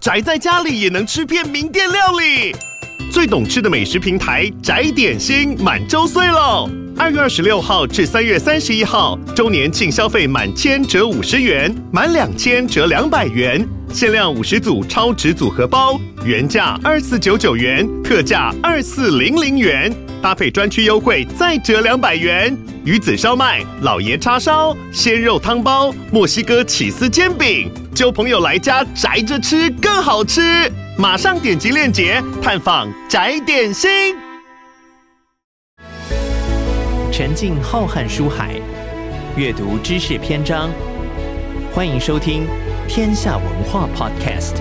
宅在家里也能吃遍名店料理。最懂吃的美食平台宅点心满周岁喽！二月二十六号至三月三十一号，周年庆消费满千折五十元，满两千折两百元，限量五十组超值组合包，原价二四九九元，特价二四零零元，搭配专区优惠再折两百元。鱼子烧麦、老爷叉烧、鲜肉汤包、墨西哥起司煎饼，揪朋友来家宅着吃更好吃。马上点击链接探访宅点心。沉浸浩瀚书海，阅读知识篇章。欢迎收听《天下文化 Podcast》。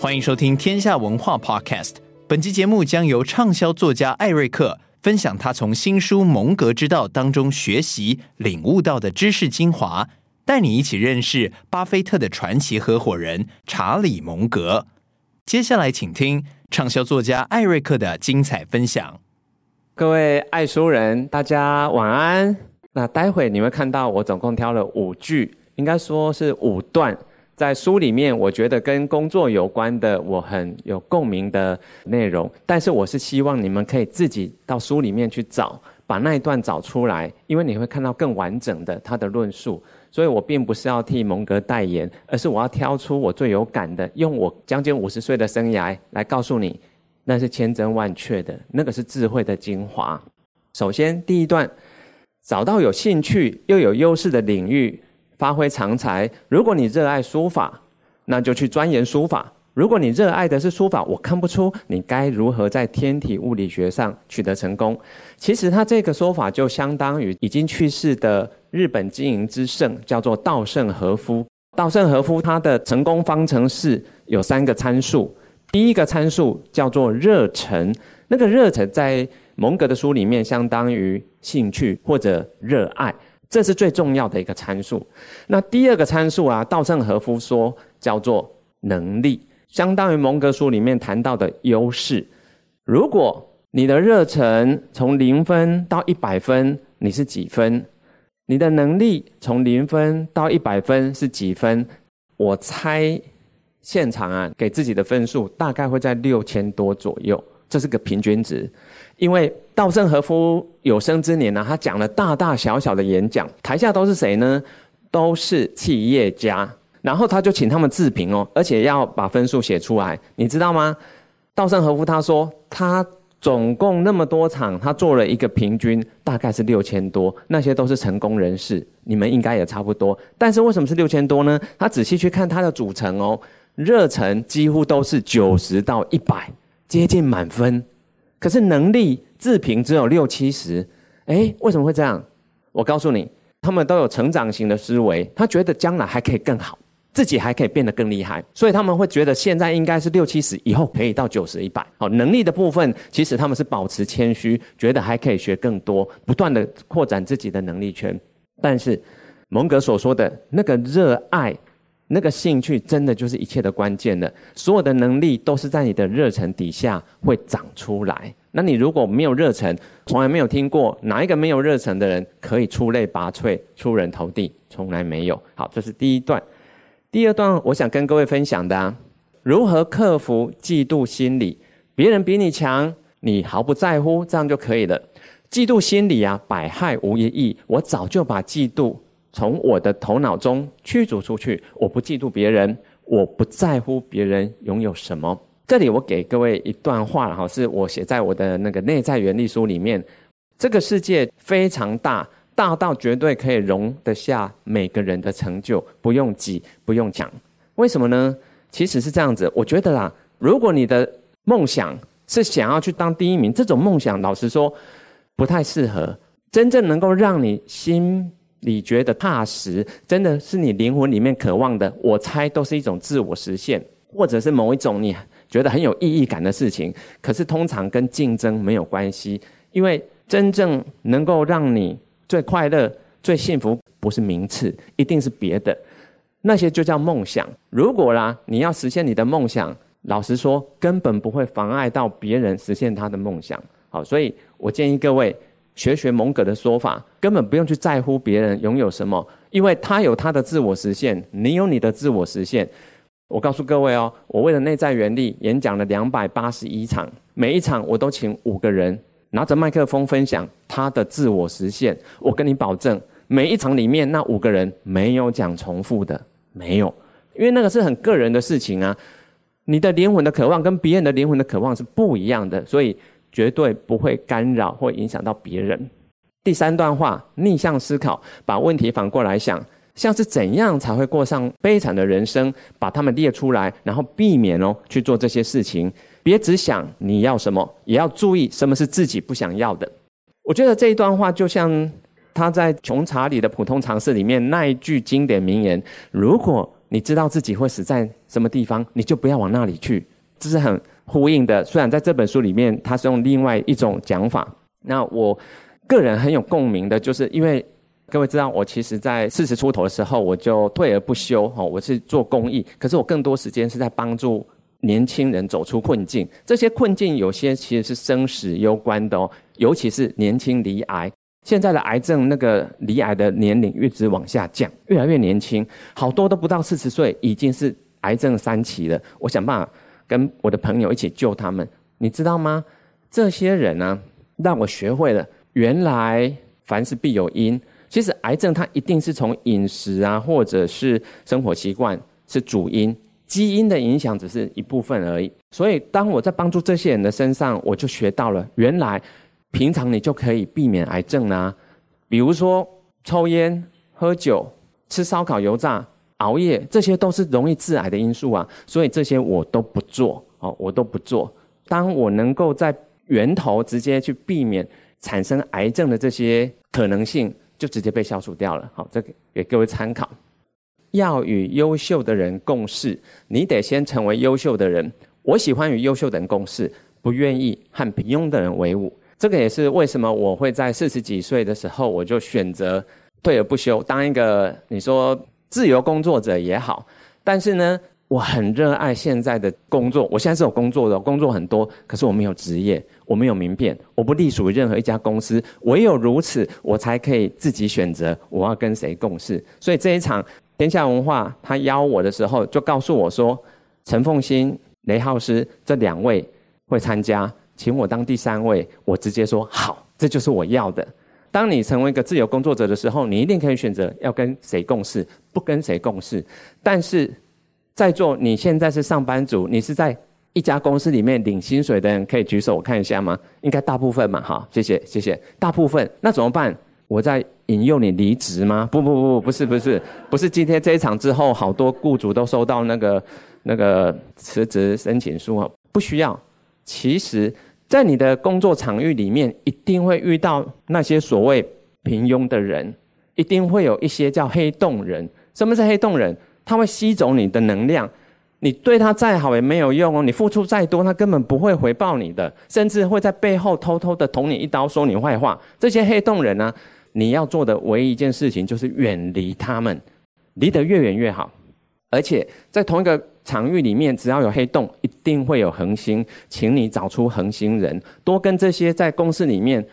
欢迎收听《天下文化 Podcast》。本期节目将由畅销作家艾瑞克分享他从新书《蒙格之道》当中学习领悟到的知识精华。带你一起认识巴菲特的传奇合伙人查理·蒙格。接下来，请听畅销作家艾瑞克的精彩分享。各位爱书人，大家晚安。那待会你会看到我总共挑了五句，应该说是五段，在书里面我觉得跟工作有关的，我很有共鸣的内容。但是我是希望你们可以自己到书里面去找，把那一段找出来，因为你会看到更完整的他的论述。所以我并不是要替蒙格代言，而是我要挑出我最有感的，用我将近五十岁的生涯来告诉你，那是千真万确的，那个是智慧的精华。首先，第一段，找到有兴趣又有优势的领域，发挥长才。如果你热爱书法，那就去钻研书法。如果你热爱的是书法，我看不出你该如何在天体物理学上取得成功。其实他这个说法就相当于已经去世的日本经营之圣，叫做稻盛和夫。稻盛和夫他的成功方程式有三个参数，第一个参数叫做热忱，那个热忱在蒙格的书里面相当于兴趣或者热爱，这是最重要的一个参数。那第二个参数啊，稻盛和夫说叫做能力。相当于蒙格书里面谈到的优势。如果你的热忱从零分到一百分，你是几分？你的能力从零分到一百分是几分？我猜现场啊，给自己的分数大概会在六千多左右，这是个平均值。因为稻盛和夫有生之年呢、他讲了大大小小的演讲，台下都是谁呢？都是企业家。然后他就请他们自评哦，而且要把分数写出来，你知道吗？稻盛和夫他说，他总共那么多场，他做了一个平均，大概是六千多，那些都是成功人士，你们应该也差不多。但是为什么是六千多呢？他仔细去看他的组成哦，热忱几乎都是九十到一百，接近满分，可是能力自评只有六七十，诶，为什么会这样？我告诉你，他们都有成长型的思维，他觉得将来还可以更好。自己还可以变得更厉害，所以他们会觉得现在应该是六七十，以后可以到九十一百。好，能力的部分其实他们是保持谦虚，觉得还可以学更多，不断地扩展自己的能力圈。但是蒙格所说的那个热爱、那个兴趣，真的就是一切的关键了。所有的能力都是在你的热忱底下会长出来。那你如果没有热忱，从来没有听过哪一个没有热忱的人可以出类拔萃、出人头地，从来没有。好，这是第一段。第二段，我想跟各位分享的啊，如何克服嫉妒心理？别人比你强，你毫不在乎，这样就可以了。嫉妒心理啊，百害无一益。我早就把嫉妒从我的头脑中驱逐出去。我不嫉妒别人，我不在乎别人拥有什么。这里我给各位一段话哈，是我写在我的那个内在原理书里面。这个世界非常大。大到绝对可以容得下每个人的成就，不用挤，不用抢。为什么呢？其实是这样子，我觉得啦，如果你的梦想是想要去当第一名，这种梦想，老实说不太适合。真正能够让你心里觉得踏实，真的是你灵魂里面渴望的，我猜都是一种自我实现，或者是某一种你觉得很有意义感的事情。可是通常跟竞争没有关系，因为真正能够让你最快乐、最幸福不是名次，一定是别的。那些就叫梦想。如果啦，你要实现你的梦想，老实说，根本不会妨碍到别人实现他的梦想。好，所以我建议各位学学蒙格的说法，根本不用去在乎别人拥有什么，因为他有他的自我实现，你有你的自我实现。我告诉各位哦，我为了内在原力演讲了两百八十一场，每一场我都请五个人拿着麦克风分享他的自我实现。我跟你保证，每一场里面那五个人没有讲重复的，没有，因为那个是很个人的事情啊。你的灵魂的渴望跟别人的灵魂的渴望是不一样的，所以绝对不会干扰或影响到别人。第三段话，逆向思考，把问题反过来想。像是怎样才会过上悲惨的人生？把他们列出来，然后避免哦去做这些事情。别只想你要什么，也要注意什么是自己不想要的。我觉得这一段话就像他在《穷查理的普通常识》里面那一句经典名言：如果你知道自己会死在什么地方，你就不要往那里去。这是很呼应的。虽然在这本书里面他是用另外一种讲法，那我个人很有共鸣的，就是因为。各位知道，我其实，在四十出头的时候，我就退而不休，哈，我是做公益。可是我更多时间是在帮助年轻人走出困境。这些困境有些其实是生死攸关的哦，尤其是年轻罹癌。现在的癌症那个罹癌的年龄一直往下降，越来越年轻，好多都不到四十岁，已经是癌症三期了。我想办法跟我的朋友一起救他们，你知道吗？这些人呢，让我学会了，原来凡事必有因。其实癌症它一定是从饮食啊，或者是生活习惯是主因，基因的影响只是一部分而已。所以当我在帮助这些人的身上，我就学到了，原来平常你就可以避免癌症啊。比如说抽烟、喝酒、吃烧烤、油炸、熬夜，这些都是容易致癌的因素啊。所以这些我都不做哦，我都不做。当我能够在源头直接去避免产生癌症的这些可能性。就直接被消除掉了。好，这个给各位参考。要与优秀的人共事，你得先成为优秀的人。我喜欢与优秀的人共事，不愿意和平庸的人为伍。这个也是为什么我会在四十几岁的时候，我就选择退而不休，当一个你说自由工作者也好。但是呢，我很热爱现在的工作。我现在是有工作的，工作很多，可是我没有职业。我没有名片，我不隶属于任何一家公司，唯有如此，我才可以自己选择我要跟谁共事。所以这一场天下文化他邀我的时候，就告诉我说，陈凤馨、雷浩斯这两位会参加，请我当第三位。我直接说好，这就是我要的。当你成为一个自由工作者的时候，你一定可以选择要跟谁共事，不跟谁共事。但是在座你现在是上班族，你是在。一家公司里面领薪水的人可以举手，我看一下吗？应该大部分嘛，好，谢谢，谢谢。大部分，那怎么办？我在引诱你离职吗？不不不，不是不是不是。今天这一场之后，好多雇主都收到那个那个辞职申请书啊，不需要。其实，在你的工作场域里面，一定会遇到那些所谓平庸的人，一定会有一些叫黑洞人。什么是黑洞人？他会吸走你的能量。你对他再好也没有用哦，你付出再多，他根本不会回报你的，甚至会在背后偷偷的捅你一刀，说你坏话。这些黑洞人呢，你要做的唯一一件事情就是远离他们，离得越远越好。而且在同一个场域里面，只要有黑洞，一定会有恒星，请你找出恒星人，多跟这些在公司里面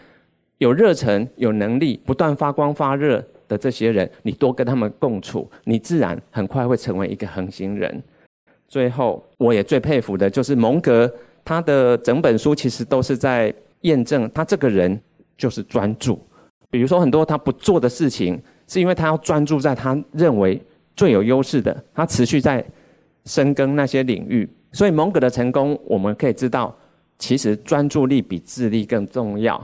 有热忱、有能力、不断发光发热的这些人，你多跟他们共处，你自然很快会成为一个恒星人。最后，我也最佩服的就是蒙格，他的整本书其实都是在验证他这个人就是专注。比如说，很多他不做的事情，是因为他要专注在他认为最有优势的，他持续在深耕那些领域。所以，蒙格的成功，我们可以知道，其实专注力比智力更重要。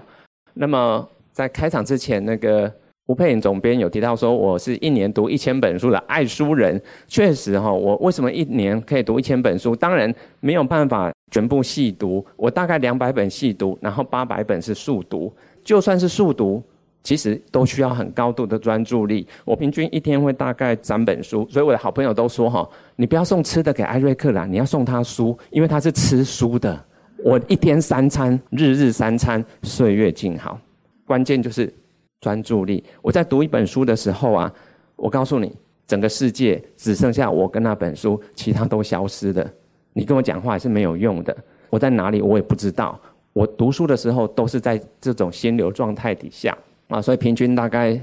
那么，在开场之前，那个。吴佩颖总编有提到说，我是一年读一千本书的爱书人。确实哈，我为什么一年可以读一千本书？当然没有办法全部细读，我大概两百本细读，然后八百本是速读。就算是速读，其实都需要很高度的专注力。我平均一天会大概三本书，所以我的好朋友都说哈，你不要送吃的给艾瑞克啦，你要送他书，因为他是吃书的。我一天三餐，日日三餐，岁月静好。关键就是。专注力。我在读一本书的时候啊，我告诉你，整个世界只剩下我跟那本书，其他都消失了。你跟我讲话也是没有用的。我在哪里，我也不知道。我读书的时候都是在这种心流状态底下啊，所以平均大概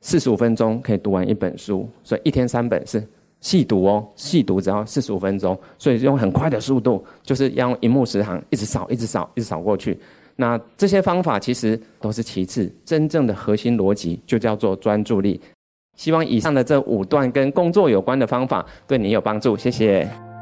四十五分钟可以读完一本书，所以一天三本是细读哦，细读只要四十五分钟，所以用很快的速度，就是要用萤幕十行一直扫，一直扫，一直扫过去。那这些方法其实都是其次，真正的核心逻辑就叫做专注力。希望以上的这五段跟工作有关的方法对你有帮助，谢谢。